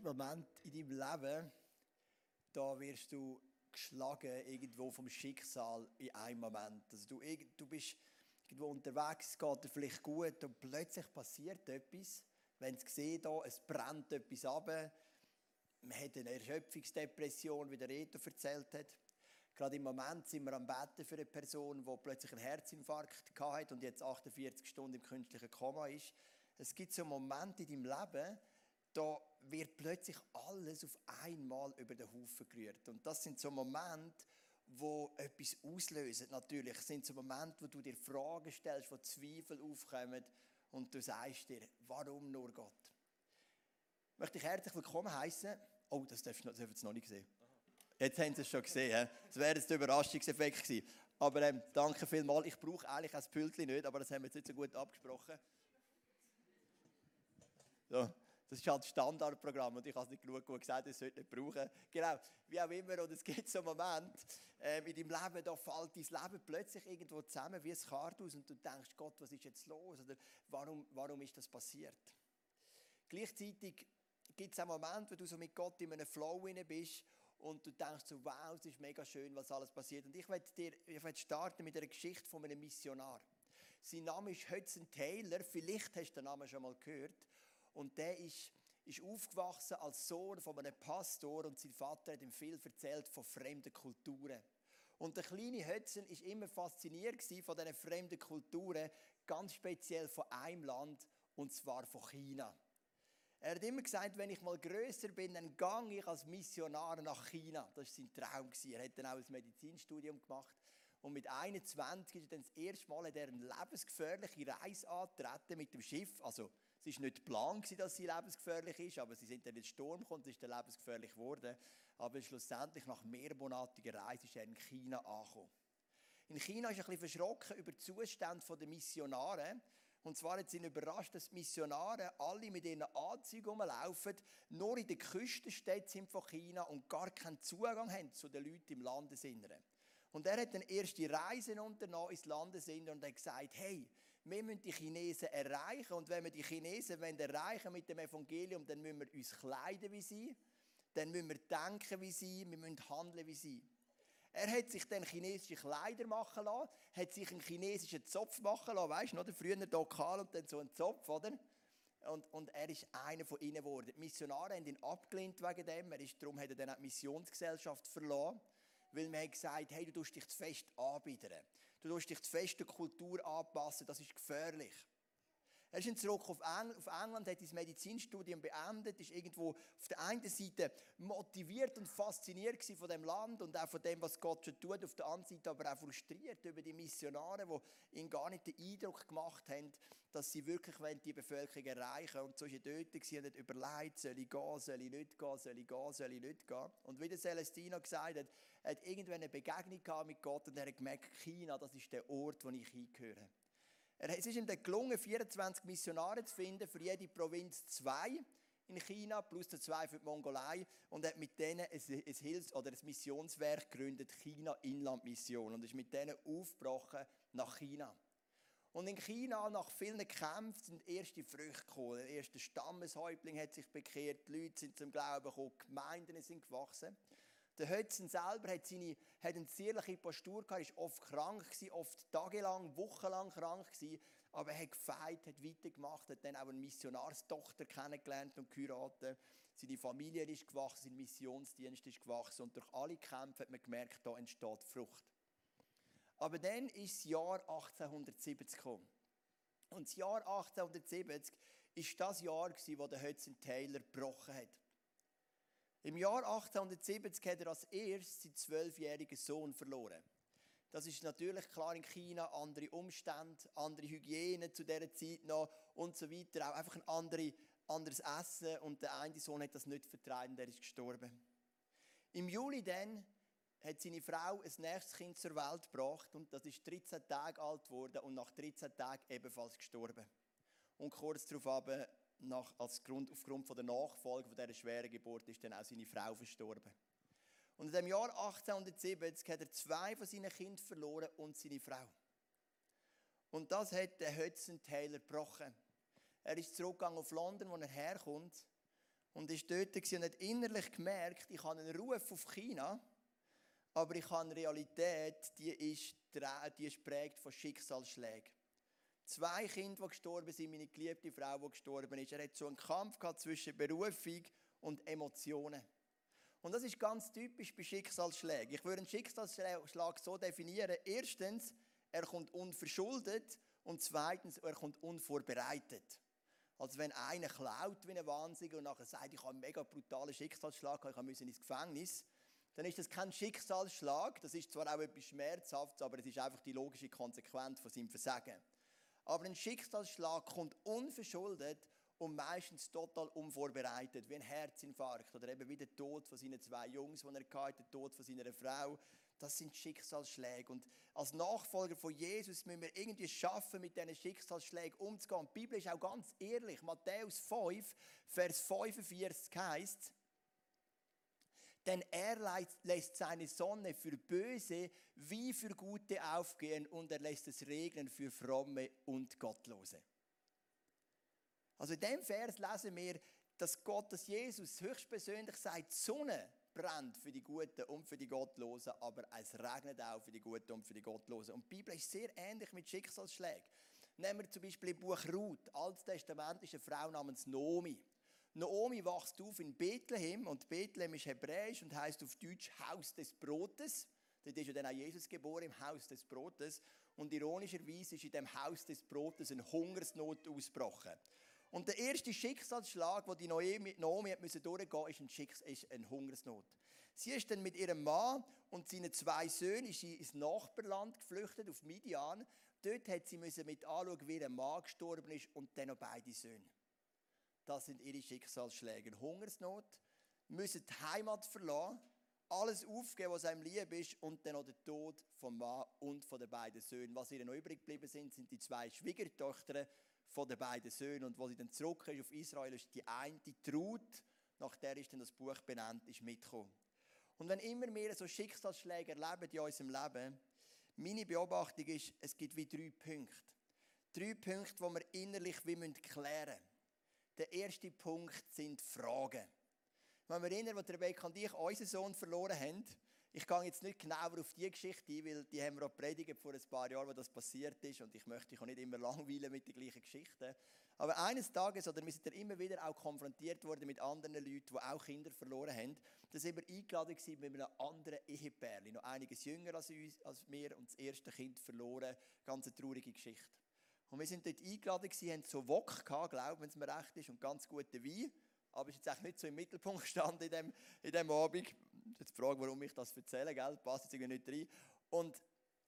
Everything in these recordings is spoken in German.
gibt Momente in deinem Leben, da wirst du geschlagen irgendwo vom Schicksal in einem Moment. Also du, du bist irgendwo unterwegs, es geht dir vielleicht gut und plötzlich passiert etwas. Wenn Sie sehen, da, es brennt etwas ab, man hat eine Erschöpfungsdepression, wie der Reto erzählt hat. Gerade im Moment sind wir am Betten für eine Person, die plötzlich einen Herzinfarkt hatte und jetzt 48 Stunden im künstlichen Koma ist. Es gibt so Momente in deinem Leben, da wird plötzlich alles auf einmal über den Haufen gerührt. Und das sind so Momente, wo etwas auslösen. Natürlich das sind so Momente, wo du dir Fragen stellst, wo Zweifel aufkommen und du sagst dir, warum nur Gott? Ich möchte dich herzlich willkommen heißen. Oh, das dürfen Sie noch nicht sehen. Jetzt haben Sie es schon gesehen. Das wäre jetzt der Überraschungseffekt gewesen. Aber ähm, danke vielmals. Ich brauche eigentlich ein Pültchen nicht, aber das haben wir jetzt nicht so gut abgesprochen. So. Das ist halt das Standardprogramm und ich habe es nicht genug gut gesagt, ich sollte nicht brauchen. Genau, wie auch immer. Und es gibt so einen Moment äh, in deinem Leben, da fällt dein Leben plötzlich irgendwo zusammen wie ein Kartus und du denkst, Gott, was ist jetzt los? Oder warum, warum ist das passiert? Gleichzeitig gibt es einen Moment, wo du so mit Gott in einem Flow bist und du denkst so, wow, es ist mega schön, was alles passiert. Und ich dir, ich werde starten mit einer Geschichte von einem Missionar. Sein Name ist Hudson Taylor, vielleicht hast du den Namen schon mal gehört. Und der ist, ist aufgewachsen als Sohn von einem Pastor und sein Vater hat ihm viel erzählt von fremden Kulturen. Und der kleine Hudson ist immer fasziniert von diesen fremden Kulturen, ganz speziell von einem Land, und zwar von China. Er hat immer gesagt, wenn ich mal größer bin, dann gehe ich als Missionar nach China. Das war sein Traum. Er hat dann auch ein Medizinstudium gemacht. Und mit 21 ist er dann das erste Mal in eine lebensgefährliche Reise antreten mit dem Schiff. Also es war nicht der Plan, dass sie lebensgefährlich ist, aber sie sind dann in den Sturm gekommen, es ist dann lebensgefährlich geworden. Aber schlussendlich, nach mehrmonatiger Reise, ist er in China angekommen. In China ist er ein bisschen verschrocken über die Zustände der Missionare. Und zwar hat ihn überrascht, dass die Missionare alle mit ihren Anzügen rumlaufen, nur in den Küstenstädten sind von China und gar keinen Zugang haben zu den Leuten im Landesinneren. Und er hat dann erste Reisen unternommen ins Landesinnere und hat gesagt, hey, wir müssen die Chinesen erreichen. Und wenn wir die Chinesen erreichen mit dem Evangelium, dann müssen wir uns kleiden wie sie, dann müssen wir denken wie sie, wir müssen handeln wie sie. Er hat sich dann chinesische Kleider machen lassen, hat sich einen chinesischen Zopf machen lassen, weißt du, oder? früher lokal und dann so einen Zopf, oder? Und, und er ist einer von ihnen geworden. Die Missionare haben ihn abgelehnt wegen dem, er ist, darum hat er dann auch die Missionsgesellschaft verloren, weil man hat gesagt, hey, du tust dich zu fest anbieten. Du musst dich zur festen Kultur anpassen, das ist gefährlich. Er ist zurück auf England, hat sein Medizinstudium beendet, ist irgendwo auf der einen Seite motiviert und fasziniert von dem Land und auch von dem, was Gott schon tut, auf der anderen Seite aber auch frustriert über die Missionare, die ihm gar nicht den Eindruck gemacht haben, dass sie wirklich die Bevölkerung erreichen wollen. Und so war er dort und hat überlegt, soll ich gehen, soll ich nicht gehen, soll ich gehen, soll ich nicht gehen. Und wie der Celestino gesagt hat, er hat irgendwann eine Begegnung mit Gott und er hat gemerkt, China, das ist der Ort, wo ich hingehöre. Es ist ihm dann gelungen, 24 Missionare zu finden, für jede Provinz zwei in China, plus zwei für die Mongolei, und hat mit denen ein, ein Hilfs- oder ein Missionswerk gegründet, China Inland Mission, und ist mit denen aufgebrochen nach China. Und in China, nach vielen Kämpfen, sind erste Früchte gekommen. Der erste Stammeshäuptling hat sich bekehrt, die Leute sind zum Glauben gekommen, die Gemeinden sind gewachsen. Der Hötzen selber hat, seine, hat eine zierliche Postur gehabt, war oft krank, gewesen, oft tagelang, wochenlang krank, gewesen, aber er hat gefeit, hat weitergemacht, hat dann auch eine Missionarstochter kennengelernt und geheiratet. Seine Familie ist gewachsen, sein Missionsdienst ist gewachsen und durch alle Kämpfe hat man gemerkt, da entsteht Frucht. Aber dann ist das Jahr 1870 gekommen. Und das Jahr 1870 ist das Jahr, wo der Hudson Taylor gebrochen hat. Im Jahr 1870 hat er als erstes seinen zwölfjährigen Sohn verloren. Das ist natürlich klar in China, andere Umstände, andere Hygiene zu dieser Zeit noch und so weiter. Auch einfach ein andere, anderes Essen und der eine Sohn hat das nicht vertragen, der ist gestorben. Im Juli dann hat seine Frau ein nächstes Kind zur Welt gebracht und das ist 13 Tage alt geworden und nach 13 Tagen ebenfalls gestorben. Und kurz darauf nach, als Grund, aufgrund von der Nachfolge von dieser schweren Geburt ist dann auch seine Frau verstorben. Und in dem Jahr 1870 hat er zwei von seinen Kindern verloren und seine Frau. Und das hat der Hudson Taylor gebrochen. Er ist zurückgegangen auf London, wo er herkommt. Und ist dort und hat innerlich gemerkt, ich habe einen Ruf auf China, aber ich habe eine Realität, die ist, die ist prägt von Schicksalsschlägen. Zwei Kinder, die gestorben sind, meine geliebte Frau, die gestorben ist. Er hat so einen Kampf gehabt zwischen Berufung und Emotionen. Und das ist ganz typisch bei Schicksalsschlägen. Ich würde einen Schicksalsschlag so definieren. Erstens, er kommt unverschuldet und zweitens, er kommt unvorbereitet. Also wenn einer klaut wie ein Wahnsinniger und nachher sagt, ich habe einen mega brutalen Schicksalsschlag, ich musste ins Gefängnis, dann ist das kein Schicksalsschlag, das ist zwar auch etwas Schmerzhaftes, aber es ist einfach die logische Konsequenz von seinem Versagen. Aber ein Schicksalsschlag kommt unverschuldet und meistens total unvorbereitet, wie ein Herzinfarkt oder eben wie der Tod von seinen zwei Jungs, die er hatte, der Tod von seiner Frau. Das sind Schicksalsschläge. Und als Nachfolger von Jesus müssen wir irgendwie schaffen, mit diesen Schicksalsschlägen umzugehen. Die Bibel ist auch ganz ehrlich. Matthäus 5, Vers 45 heißt, denn er lässt seine Sonne für Böse wie für Gute aufgehen und er lässt es regnen für Fromme und Gottlose. Also in dem Vers lesen wir, dass Gott, dass Jesus höchstpersönlich sagt, die Sonne brennt für die Guten und für die Gottlosen, aber es regnet auch für die Guten und für die Gottlosen. Und die Bibel ist sehr ähnlich mit Schicksalsschlägen. Nehmen wir zum Beispiel im Buch Ruth, Altes Testament ist eine Frau namens Nomi. Naomi wächst auf in Bethlehem und Bethlehem ist hebräisch und heißt auf Deutsch Haus des Brotes. Dort ist ja dann auch Jesus geboren im Haus des Brotes. Und ironischerweise ist in dem Haus des Brotes eine Hungersnot ausgebrochen. Und der erste Schicksalsschlag, den die Naomi, hat durchgehen musste, ist, ein ist eine Hungersnot. Sie ist dann mit ihrem Mann und seinen zwei Söhnen ins Nachbarland geflüchtet, auf Midian. Dort hat sie mit anschauen, wie ihr Mann gestorben ist und dann noch beide Söhne. Das sind ihre Schicksalsschläge. Hungersnot, müssen die Heimat verlassen, alles aufgeben, was einem lieb ist, und dann noch der Tod vom Mann und von den beiden Söhnen. Was ihnen noch übrig geblieben sind, sind die zwei Schwiegertöchter von den beiden Söhnen. Und wo sie dann zurück ist auf Israel, ist die eine, die Traut, nach der ist dann das Buch benannt, ist mitgekommen. Und wenn immer mehr so Schicksalsschläge erleben in unserem Leben, meine Beobachtung ist, es gibt wie drei Punkte. Drei Punkte, die wir innerlich wie klären müssen. Der erste Punkt sind Fragen. Wenn wir erinnern, als Rebecca und ich unseren Sohn verloren haben, ich gehe jetzt nicht genauer auf die Geschichte ein, weil die haben wir auch predigt vor ein paar Jahren, wo das passiert ist und ich möchte dich auch nicht immer langweilen mit den gleichen Geschichten. Aber eines Tages, oder wir sind dann immer wieder auch konfrontiert worden mit anderen Leuten, die auch Kinder verloren haben, da sind wir eingeladen gewesen mit einem anderen Ehepärchen, noch einiges jünger als, uns, als wir und das erste Kind verloren. Ganz eine traurige Geschichte. Und wir sind dort eingeladen gewesen, haben so Wok gehabt, glauben, wenn es mir recht ist, und ganz guten Wein. Aber es ist jetzt nicht so im Mittelpunkt gestanden in dem, in dem Abend. Jetzt die Frage, warum ich das erzähle, gell? passt jetzt irgendwie nicht rein. Und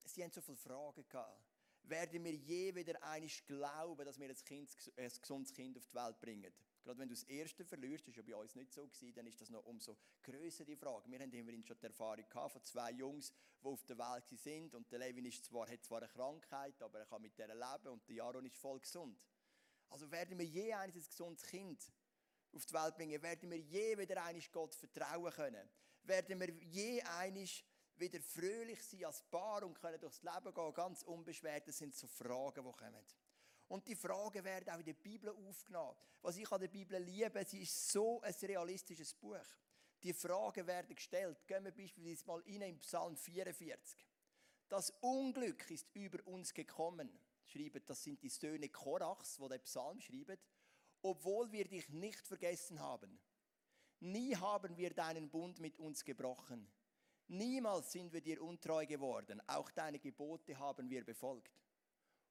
sie haben so viele Fragen gehabt. Werden wir je wieder einig glauben, dass wir ein, kind, ein gesundes Kind auf die Welt bringen? Gerade wenn du das erste verlierst, das war ja bei uns nicht so, dann ist das noch umso größer die Frage. Wir haben immerhin schon die Erfahrung gehabt von zwei Jungs, die auf der Welt sind und der Levin ist zwar, hat zwar eine Krankheit, aber er kann mit der leben und der Jaron ist voll gesund. Also werden wir je eines ein gesundes Kind auf die Welt bringen? Werden wir je wieder einig Gott vertrauen können? Werden wir je einig wieder fröhlich sein als Paar und können durchs Leben gehen, ganz unbeschwert? Das sind so Fragen, die kommen. Und die Fragen werden auch in der Bibel aufgenommen. Was ich an der Bibel liebe, sie ist so ein realistisches Buch. Die Fragen werden gestellt. Gehen wir beispielsweise mal rein in Psalm 44. Das Unglück ist über uns gekommen. Schreiben, das sind die Söhne Korachs, wo der Psalm schreiben. Obwohl wir dich nicht vergessen haben. Nie haben wir deinen Bund mit uns gebrochen. Niemals sind wir dir untreu geworden. Auch deine Gebote haben wir befolgt.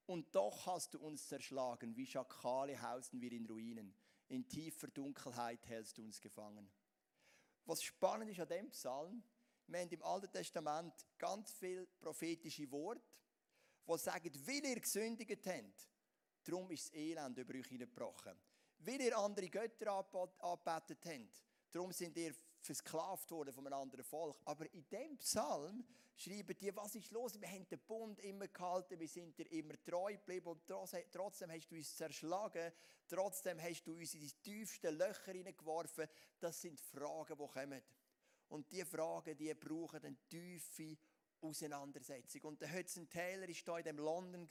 Und doch hast du uns zerschlagen, wie Schakale hausen wir in Ruinen. In tiefer Dunkelheit hältst du uns gefangen. Was spannend ist an dem Psalm, wir haben im Alten Testament ganz viele prophetische Worte, die sagen, weil ihr gesündigt habt, darum ist das Elend über euch hineingebrochen. Weil ihr andere Götter angebetet habt, darum sind ihr versklavt worden von einem anderen Volk. Aber in dem Psalm schreiben die, was ist los? Wir haben den Bund immer gehalten, wir sind dir immer treu geblieben und trotzdem hast du uns zerschlagen, trotzdem hast du uns in die tiefsten Löcher hineingeworfen. Das sind Fragen, die kommen. Und diese Fragen, die brauchen eine tiefe Auseinandersetzung. Und der Hudson Taylor war da in London,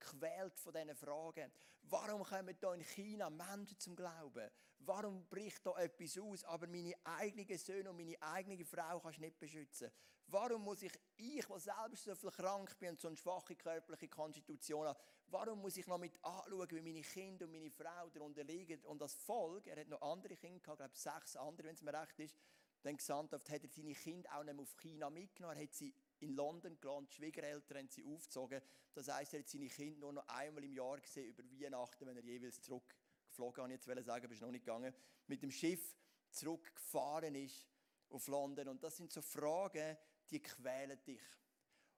quält von diesen Fragen. Warum kommen da in China Menschen zum Glauben? Warum bricht da etwas aus, aber meine eigenen Söhne und meine eigene Frau kannst du nicht beschützen? Warum muss ich, ich, der selbst so viel krank bin und so eine schwache körperliche Konstitution habe, warum muss ich noch mit anschauen, wie meine Kinder und meine Frau darunter liegen? Und als Folge, er hat noch andere Kinder gehabt, glaube sechs andere, wenn es mir recht ist, dann gesandt hat er seine Kinder auch nicht mehr auf China mitgenommen. Er hat sie in London gelassen, die Schwiegereltern haben sie aufgezogen. Das heisst, er hat seine Kinder nur noch einmal im Jahr gesehen, über Weihnachten, wenn er jeweils zurückgeflogen, ich jetzt sagen, aber ist noch nicht gegangen, mit dem Schiff zurückgefahren ist auf London. Und das sind so Fragen, die quälen dich.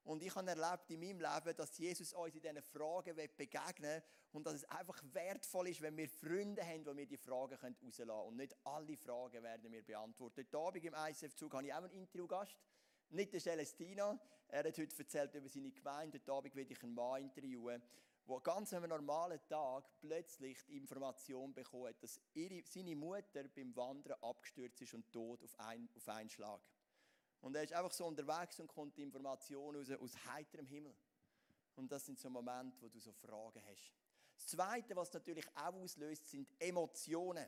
Und ich habe erlebt in meinem Leben, dass Jesus uns in diesen Fragen begegnen will und dass es einfach wertvoll ist, wenn wir Freunde haben, wo wir die Fragen rauslassen können. Und nicht alle Fragen werden wir beantwortet. Heute Abend im ICF-Zug habe ich auch einen Interviewgast. Nicht der Celestino. Er hat heute erzählt über seine Gemeinde. Heute Abend werde ich einen Mann interviewen, der ganz an einem normalen Tag plötzlich die Information bekommt, dass ihre, seine Mutter beim Wandern abgestürzt ist und tot auf, ein, auf einen Schlag. Und er ist einfach so unterwegs und kommt die Information aus, aus heiterem Himmel. Und das sind so Momente, wo du so Fragen hast. Das Zweite, was natürlich auch auslöst, sind Emotionen.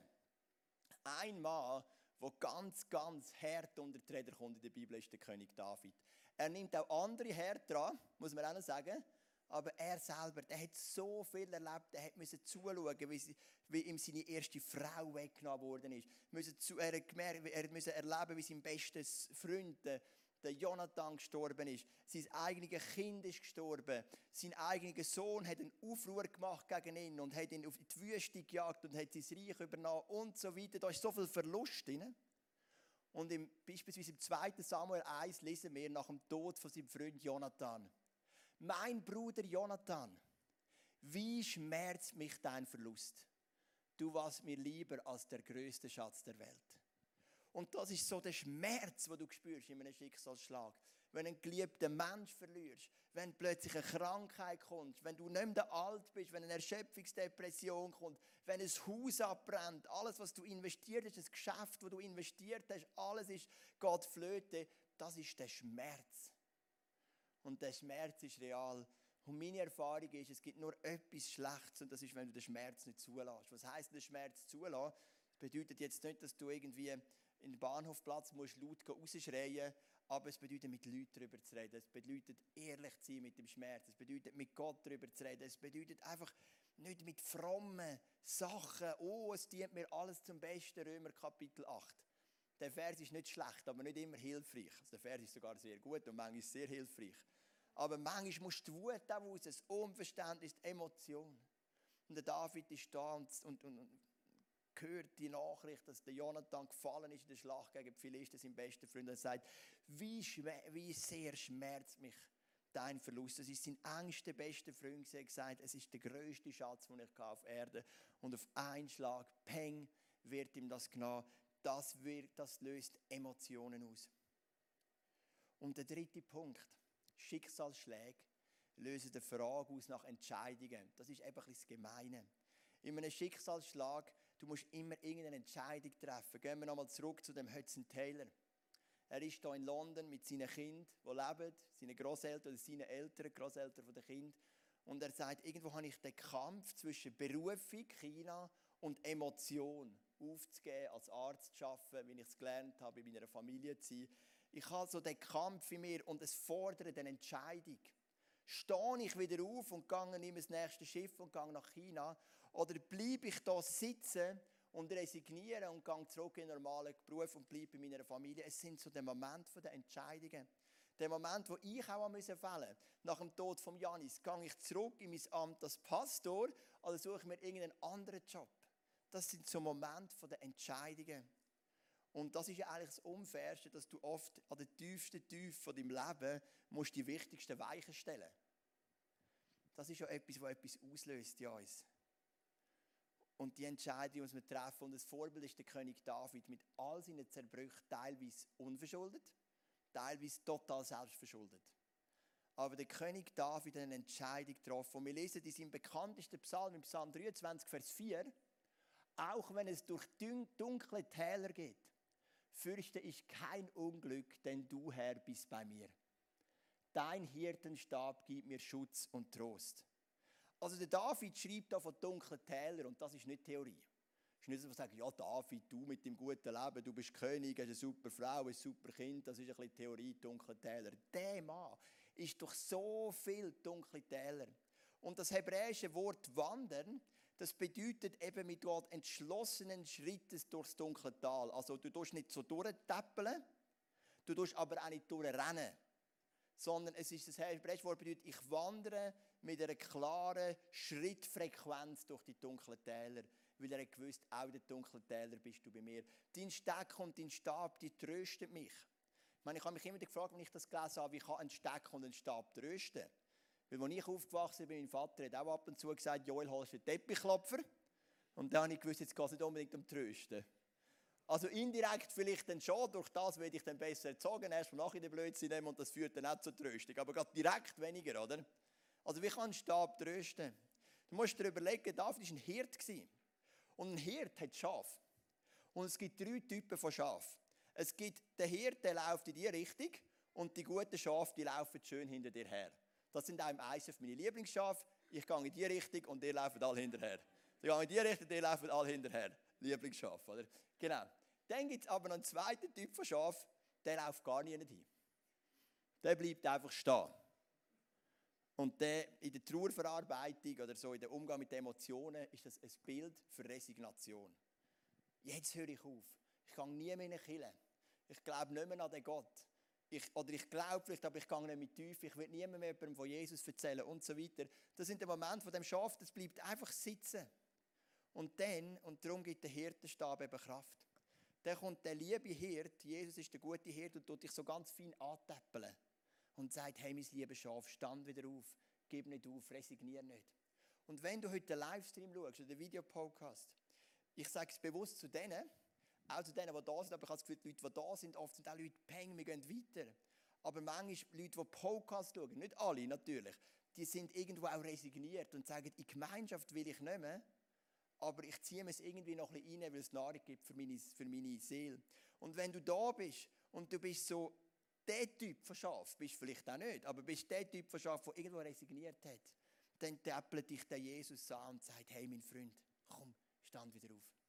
Ein Mann, der ganz, ganz hart unter die Räder kommt in der Bibel, ist der König David. Er nimmt auch andere hart dran, muss man auch noch sagen. Aber er selber, der hat so viel erlebt, er musste zuschauen, wie, sie, wie ihm seine erste Frau weggenommen worden ist. Er musste erleben, wie sein bester Freund, der Jonathan, gestorben ist. Sein eigenes Kind ist gestorben. Sein eigener Sohn hat einen Aufruhr gemacht gegen ihn und hat ihn auf die Wüste gejagt und hat sein Reich übernommen und so weiter. Da ist so viel Verlust drin. Und im, beispielsweise im 2. Samuel 1 lesen wir nach dem Tod von seinem Freund Jonathan mein Bruder Jonathan, wie schmerzt mich dein Verlust? Du warst mir lieber als der größte Schatz der Welt. Und das ist so der Schmerz, wo du spürst in einem Schicksalsschlag. Wenn du einen geliebten Mensch verlierst, wenn plötzlich eine Krankheit kommt, wenn du nicht mehr alt bist, wenn eine Erschöpfungsdepression kommt, wenn ein Haus abbrennt, alles, was du investiert hast, das Geschäft, wo du investiert hast, alles ist Gott flöte, das ist der Schmerz. Und der Schmerz ist real. Und meine Erfahrung ist, es gibt nur etwas Schlechtes und das ist, wenn du den Schmerz nicht zulässt. Was heißt den Schmerz zulassen? Das bedeutet jetzt nicht, dass du irgendwie in den Bahnhofplatz musst laut rausschreien aber es bedeutet, mit Leuten darüber zu reden. Es bedeutet, ehrlich zu sein mit dem Schmerz. Es bedeutet, mit Gott darüber zu reden. Es bedeutet einfach, nicht mit frommen Sachen, oh, es dient mir alles zum Besten, Römer Kapitel 8. Der Vers ist nicht schlecht, aber nicht immer hilfreich. Also der Vers ist sogar sehr gut und manchmal sehr hilfreich. Aber manchmal muss die Wut auch raus, das Unverständnis, die Emotion. Und der David ist da und, und, und hört die Nachricht, dass der Jonathan gefallen ist in der Schlacht gegen die Philister, sein bester Freund, und sagt, wie, wie sehr schmerzt mich dein Verlust. Das ist sein engster, bester Freund, der gesagt es ist der größte Schatz, den ich auf Erde Und auf einen Schlag, peng, wird ihm das genommen das, wird, das löst Emotionen aus. Und der dritte Punkt, Schicksalsschläge lösen die Frage aus nach Entscheidungen. Das ist einfach das Gemeine. In einem Schicksalsschlag, du musst immer irgendeine Entscheidung treffen. Gehen wir nochmal zurück zu dem Hudson Taylor. Er ist hier in London mit seinen Kindern, die leben, seinen Großeltern oder seinen Eltern, Großeltern von den Kindern. Und er sagt, irgendwo habe ich den Kampf zwischen Berufung, China und Emotion aufzugeben, als Arzt zu arbeiten, wie ich es gelernt habe, in meiner Familie zu sein. Ich habe so den Kampf in mir und es fordert eine Entscheidung. Stehe ich wieder auf und gehe nehme das nächste Schiff und gehe nach China? Oder bleibe ich da sitzen und resigniere und gehe zurück in den normalen Beruf und bleibe in meiner Familie? Es sind so die Momente der Entscheidungen. Der Moment, wo ich auch fällen musste. Nach dem Tod von Janis, gehe ich zurück in mein Amt als Pastor oder suche ich mir irgendeinen anderen Job? das sind so Momente der Entscheidungen. Und das ist ja eigentlich das Unfairste, dass du oft an der tiefsten Tiefe von deinem Leben musst die wichtigsten Weichen stellen. Das ist ja etwas, was etwas auslöst in uns. Und die Entscheidung muss man treffen. Und das Vorbild ist der König David mit all seinen Zerbrüchen, teilweise unverschuldet, teilweise total selbstverschuldet. Aber der König David hat eine Entscheidung getroffen. Und wir lesen in seinem bekanntesten Psalm, im Psalm 23, Vers 4, auch wenn es durch dunkle Täler geht, fürchte ich kein Unglück, denn du Herr bist bei mir. Dein Hirtenstab gibt mir Schutz und Trost. Also der David schreibt da von dunklen Tälern und das ist nicht Theorie. Es ist nicht so, dass sagen, ja David, du mit dem guten Leben, du bist König, hast eine super Frau, ein super Kind, das ist ein bisschen Theorie, dunkle Täler. Der Mann ist durch so viel dunkle Täler. Und das hebräische Wort wandern, das bedeutet eben mit Gott entschlossenen Schrittes durchs dunkle Tal. Also du tust nicht so durchtäppeln, du tust aber auch nicht durchrennen. Sondern es ist das hebräische Wort bedeutet, ich wandere mit einer klaren Schrittfrequenz durch die dunklen Täler. Weil er gewusst, auch in den dunklen Tälern bist du bei mir. Dein Steck und dein Stab, die trösten mich. Ich, meine, ich habe mich immer gefragt, wenn ich das gelesen habe, wie kann ein Steck und ein Stab trösten? Weil als ich aufgewachsen bin, mein Vater hat auch ab und zu gesagt, Joel, holst du einen Teppichklopfer? Und dann habe ich gewusst, jetzt geht es nicht unbedingt um Trösten. Also indirekt vielleicht dann schon, durch das werde ich dann besser erzogen, erst mal nachher den Blödsinn nehmen und das führt dann auch zur Tröstung. Aber gerade direkt weniger, oder? Also wie kann ein Stab trösten? Du musst dir überlegen, David war ein Hirt. Und ein Hirt hat Schaf. Und es gibt drei Typen von Schaf. Es gibt den Hirt, der läuft in die Richtung und die guten Schafe, die laufen schön hinter dir her. Das sind auch im ISF meine Lieblingsschafe. Ich gehe in die Richtung und ihr lauft alle hinterher. Ich gehe in die Richtung, und ihr lauft alle hinterher. Lieblingsschaf, oder? Genau. Dann gibt es aber noch einen zweiten Typ von Schaf, der läuft gar nicht hin. Der bleibt einfach stehen. Und der, in der Trauerverarbeitung oder so, in der Umgang mit Emotionen, ist das ein Bild für Resignation. Jetzt höre ich auf. Ich kann nie mehr in Ich glaube nicht mehr an den Gott ich, oder ich glaube vielleicht, aber ich gehe nicht mit tief, ich will niemandem mehr von Jesus erzählen und so weiter. Das sind die Momente von dem Schaf, das bleibt einfach sitzen. Und dann, und darum gibt der Hirtenstab eben Kraft. Dann kommt der liebe Hirt, Jesus ist der gute Hirt und tut dich so ganz fein antäppeln und sagt, hey mein liebes Schaf, stand wieder auf, gib nicht auf, resignier nicht. Und wenn du heute den Livestream schaust oder den Videopodcast, ich sage es bewusst zu denen, auch zu denen, die da sind, aber ich habe das Gefühl, die Leute, die da sind, oft sind auch Leute, peng, wir gehen weiter. Aber manchmal Leute, die Podcasts schauen, nicht alle natürlich, die sind irgendwo auch resigniert und sagen, in Gemeinschaft will ich nicht mehr, aber ich ziehe es irgendwie noch ein bisschen rein, weil es Nahrung gibt für meine, für meine Seele. Und wenn du da bist und du bist so der Typ von Schaf, bist vielleicht auch nicht, aber bist der Typ von Schaf, der irgendwo resigniert hat, dann täppelt dich der Jesus an und sagt, hey mein Freund, komm, stand wieder auf.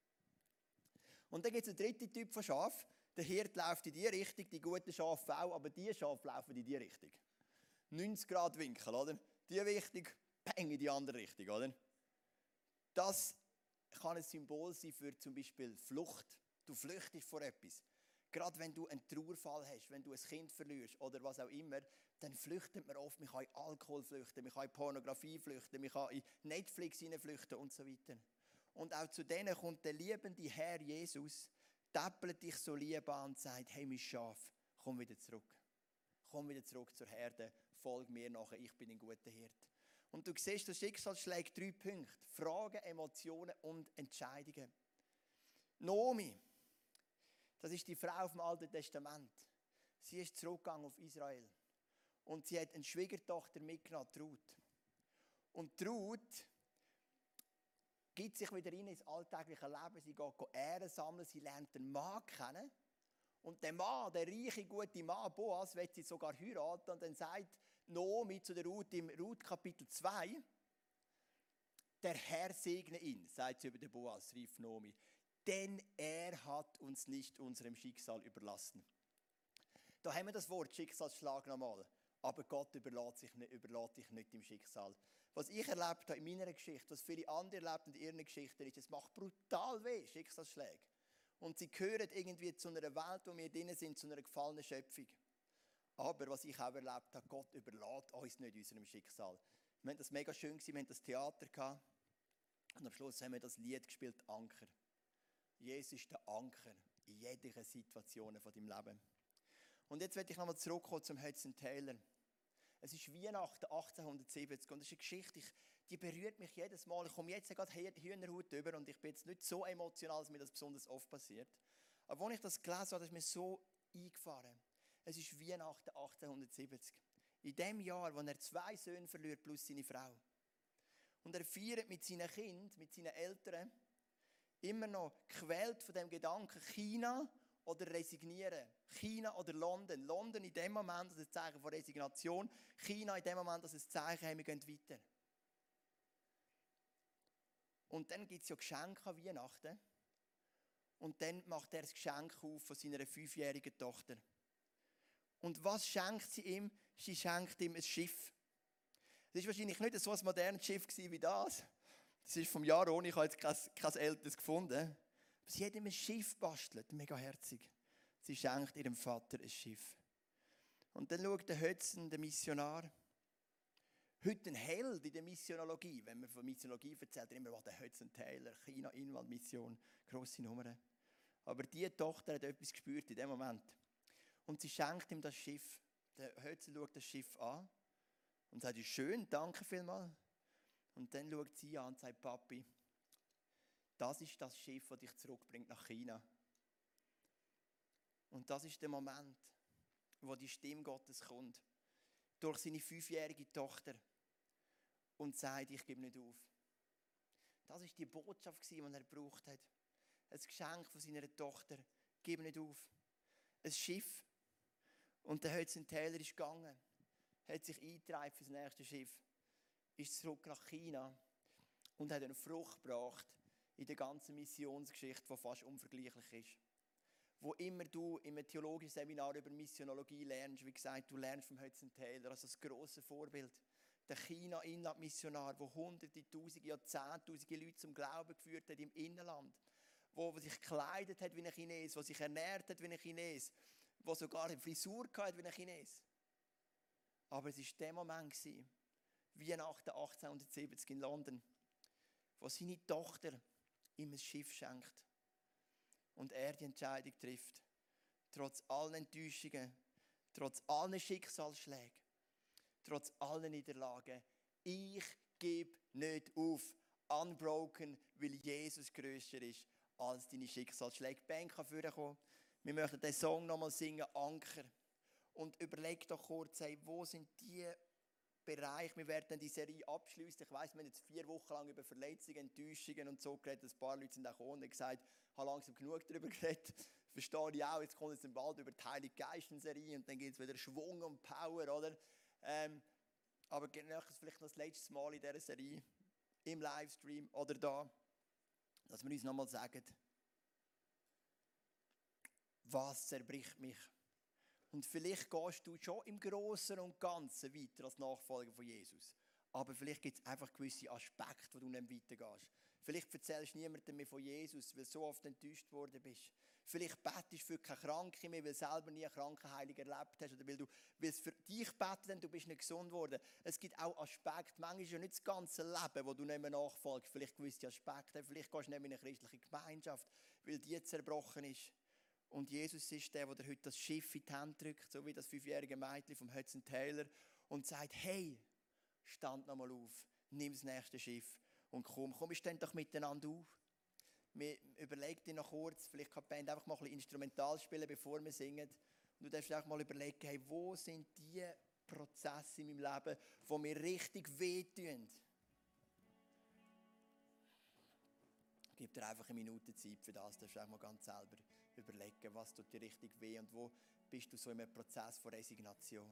Und dann gibt es einen dritten Typ von Schaf. Der Hirt läuft in die Richtung, die guten Schafe auch, aber die Schafe laufen in die Richtung. 90 Grad Winkel, oder? Die Richtung, peng in die andere Richtung, oder? Das kann ein Symbol sein für zum Beispiel Flucht. Du flüchtest vor etwas. Gerade wenn du einen Trauerfall hast, wenn du ein Kind verlierst oder was auch immer, dann flüchtet man oft. Man kann in Alkohol flüchten, man kann in Pornografie flüchten, man kann in Netflix flüchten und so weiter. Und auch zu denen kommt der liebende Herr Jesus, täppelt dich so lieb an und sagt, hey mein Schaf, komm wieder zurück. Komm wieder zurück zur Herde, folg mir nachher, ich bin ein guter Hirt. Und du siehst, das Schicksal schlägt drei Punkte. Fragen, Emotionen und Entscheidungen. Nomi, das ist die Frau vom Alten Testament. Sie ist zurückgegangen auf Israel. Und sie hat eine Schwiegertochter mitgenommen, Ruth. Und Ruth gibt sich wieder rein ins alltägliche Leben. Sie geht Ehren sammeln, sie lernt den Mann kennen. Und der Mann, der reiche, gute Mann, Boas, wird sie sogar heiraten. Und dann sagt Naomi zu der Ruth im Ruth Kapitel 2, der Herr segne ihn, sagt sie über den Boas, rief Naomi, denn er hat uns nicht unserem Schicksal überlassen. Da haben wir das Wort Schicksalsschlag nochmal. Aber Gott überlässt, sich nicht, überlässt dich nicht im Schicksal. Was ich erlebt habe in meiner Geschichte, was viele andere erlebt in ihren Geschichten, ist, es macht brutal weh, Schicksalsschläge. Und sie gehören irgendwie zu einer Welt, wo wir drinnen sind, zu einer gefallenen Schöpfung. Aber was ich auch erlebt habe, Gott überlässt uns nicht unserem Schicksal. Wir haben das mega schön gesehen, wir haben das Theater gehabt. Und am Schluss haben wir das Lied gespielt, Anker. Jesus ist der Anker in jeder Situation von deinem Leben. Und jetzt werde ich nochmal zurückkommen zum Hudson Taylor. Es ist Weihnachten 1870 und das ist eine Geschichte, ich, die berührt mich jedes Mal. Ich komme jetzt gerade Hühnerhaut über und ich bin jetzt nicht so emotional, dass mir das besonders oft passiert. Aber als ich das gelesen habe, ist mir so eingefahren. Es ist Weihnachten 1870. In dem Jahr, wo er zwei Söhne verliert plus seine Frau. Und er feiert mit seinen Kindern, mit seinen Eltern, immer noch quält von dem Gedanken, China oder resignieren. China oder London. London in dem Moment, das ist ein Zeichen von Resignation. China in dem Moment, das ist ein Zeichen, hey, wir gehen weiter. Und dann gibt es ja Geschenke an Weihnachten. Und dann macht er das Geschenk auf von seiner fünfjährigen Tochter. Und was schenkt sie ihm? Sie schenkt ihm ein Schiff. Es war wahrscheinlich nicht so ein modernes Schiff wie das. Das ist vom Jahr ohne, ich habe jetzt kein, kein älteres gefunden. Sie hat ihm ein Schiff bastelt, mega herzig. Sie schenkt ihrem Vater ein Schiff. Und dann schaut der Hötzen, der Missionar, heute ein Held in der Missionologie. Wenn man von Missionologie erzählt, immer oh, der Hudson Taylor, China, Inlandmission, grosse Nummern. Aber die Tochter hat etwas gespürt in dem Moment. Und sie schenkt ihm das Schiff. Der Hudson schaut das Schiff an und sagt, schön, danke vielmals. Und dann schaut sie an und sagt, Papi, das ist das Schiff, das dich zurückbringt nach China. Und das ist der Moment, wo die Stimme Gottes kommt. Durch seine fünfjährige Tochter und sagt, ich gebe nicht auf. Das ist die Botschaft, die er gebraucht hat. Ein Geschenk von seiner Tochter. Gib nicht auf. Ein Schiff. Und der Taylor ist gegangen, hat sich eingetragen für das nächste Schiff, ist zurück nach China und hat eine Frucht gebracht in der ganzen Missionsgeschichte, die fast unvergleichlich ist. Wo immer du im theologischen Seminar über Missionologie lernst, wie gesagt, du lernst vom Hudson Taylor als das große Vorbild der China-Inland-Missionar, der hunderte, tausende, ja zehntausende Leute zum Glauben geführt hat im Inland, wo sich gekleidet hat wie ein Chines, wo sich ernährt hat wie ein Chines, wo sogar eine Frisur hatte wie ein Chines. Aber es war der Moment, Weihnachten 1870 in London, wo seine Tochter ihm ein Schiff schenkt und er die Entscheidung trifft, trotz allen Enttäuschungen, trotz allen Schicksalsschlägen, trotz aller Niederlagen. Ich gebe nicht auf. Unbroken, weil Jesus größer ist als deine Schicksalsschläge. Band kann vorkommen. Wir möchten den Song nochmal singen, Anker. Und überleg doch kurz, hey, wo sind die Bereiche, wir werden die Serie abschließen. Ich weiß, wir haben jetzt vier Wochen lang über Verletzungen, Enttäuschungen und so geredet. Ein paar Leute sind auch gekommen und gesagt, ich habe langsam genug darüber geredet. Verstehe ich auch, jetzt kommt jetzt bald über die Heilige Geist-Serie und dann gibt es wieder Schwung und Power, oder? Ähm, aber vielleicht noch das letzte Mal in dieser Serie, im Livestream oder da, dass wir uns nochmal sagen, was zerbricht mich? Und vielleicht gehst du schon im Großen und Ganzen weiter als Nachfolger von Jesus. Aber vielleicht gibt es einfach gewisse Aspekte, wo du nicht weitergehst. Vielleicht erzählst du niemandem mehr von Jesus, weil du so oft enttäuscht worden bist. Vielleicht betest du für keine Kranke mehr, weil du selber nie eine Krankenheilung erlebt hast. Oder weil du weil für dich beten, du bist nicht gesund worden. Es gibt auch Aspekte, manchmal ist ja nicht das ganze Leben, wo du nicht mehr nachfolgst. Vielleicht gewisse Aspekte. Vielleicht gehst du nicht mehr in eine christliche Gemeinschaft, weil die zerbrochen ist. Und Jesus ist der, der heute das Schiff in die Hand drückt, so wie das fünfjährige Mädchen vom Hudson Taylor, und sagt, hey, stand nochmal auf, nimm das nächste Schiff und komm, komm, wir stehen doch miteinander auf. Wir überleg dir noch kurz, vielleicht kann die Band einfach mal ein bisschen instrumental spielen, bevor wir singen. Und du darfst auch mal überlegen, hey, wo sind die Prozesse in meinem Leben, die mir richtig wehtun? Gib dir einfach eine Minute Zeit für das, du darfst auch mal ganz selber überlegen, was tut dir richtig weh und wo bist du so in einem Prozess von Resignation.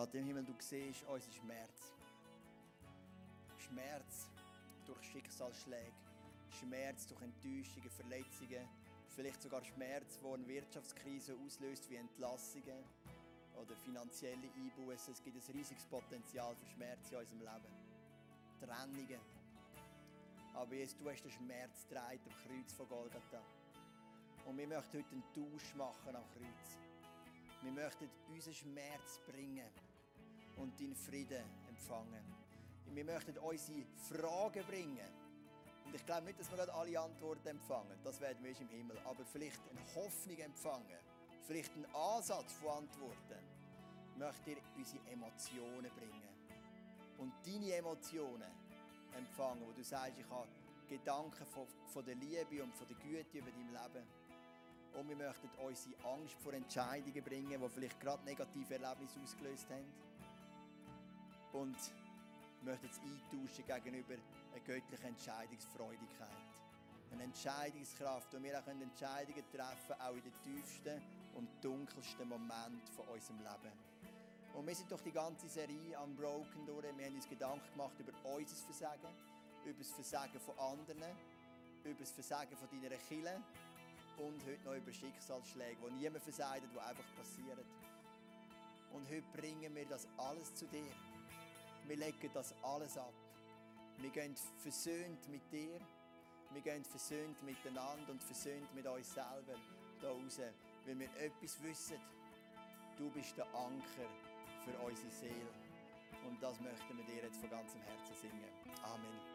Vater im Himmel, du siehst unseren Schmerz. Schmerz durch Schicksalsschläge, Schmerz durch Enttäuschungen, Verletzungen, vielleicht sogar Schmerz, der eine Wirtschaftskrise auslöst, wie Entlassungen oder finanzielle Einbußen. Es gibt ein riesiges Potenzial für Schmerz in unserem Leben. Trennungen. Aber Jesus, du hast den Schmerz getragen am Kreuz von Golgatha. Und wir möchten heute einen Tausch machen am Kreuz. Wir möchten unseren Schmerz bringen und deinen Frieden empfangen. Wir möchten unsere Fragen bringen Und ich glaube nicht, dass wir alle Antworten empfangen. Das werden wir im Himmel. Aber vielleicht eine Hoffnung empfangen. Vielleicht einen Ansatz von Antworten. Möchte dir unsere Emotionen bringen. Und deine Emotionen empfangen, wo du sagst, ich habe Gedanken von, von der Liebe und von der Güte über dein Leben. Und wir möchten unsere Angst vor Entscheidungen bringen, die vielleicht gerade negative Erlebnisse ausgelöst haben. Und möchten es eintauschen gegenüber einer göttlichen Entscheidungsfreudigkeit. Eine Entscheidungskraft, wo wir auch Entscheidungen treffen können, auch in den tiefsten und dunkelsten Momenten von unserem Leben. Und wir sind durch die ganze Serie Unbroken durch. Wir haben uns Gedanken gemacht über unser Versagen, über das Versagen von anderen, über das Versagen von deiner Kille und heute noch über Schicksalsschläge, die niemand versagt, die einfach passieren. Und heute bringen wir das alles zu dir. Wir legen das alles ab. Wir gehen versöhnt mit dir. Wir gehen versöhnt miteinander und versöhnt mit uns selber da raus. Weil wir etwas wissen. Du bist der Anker für unsere Seele. Und das möchten wir dir jetzt von ganzem Herzen singen. Amen.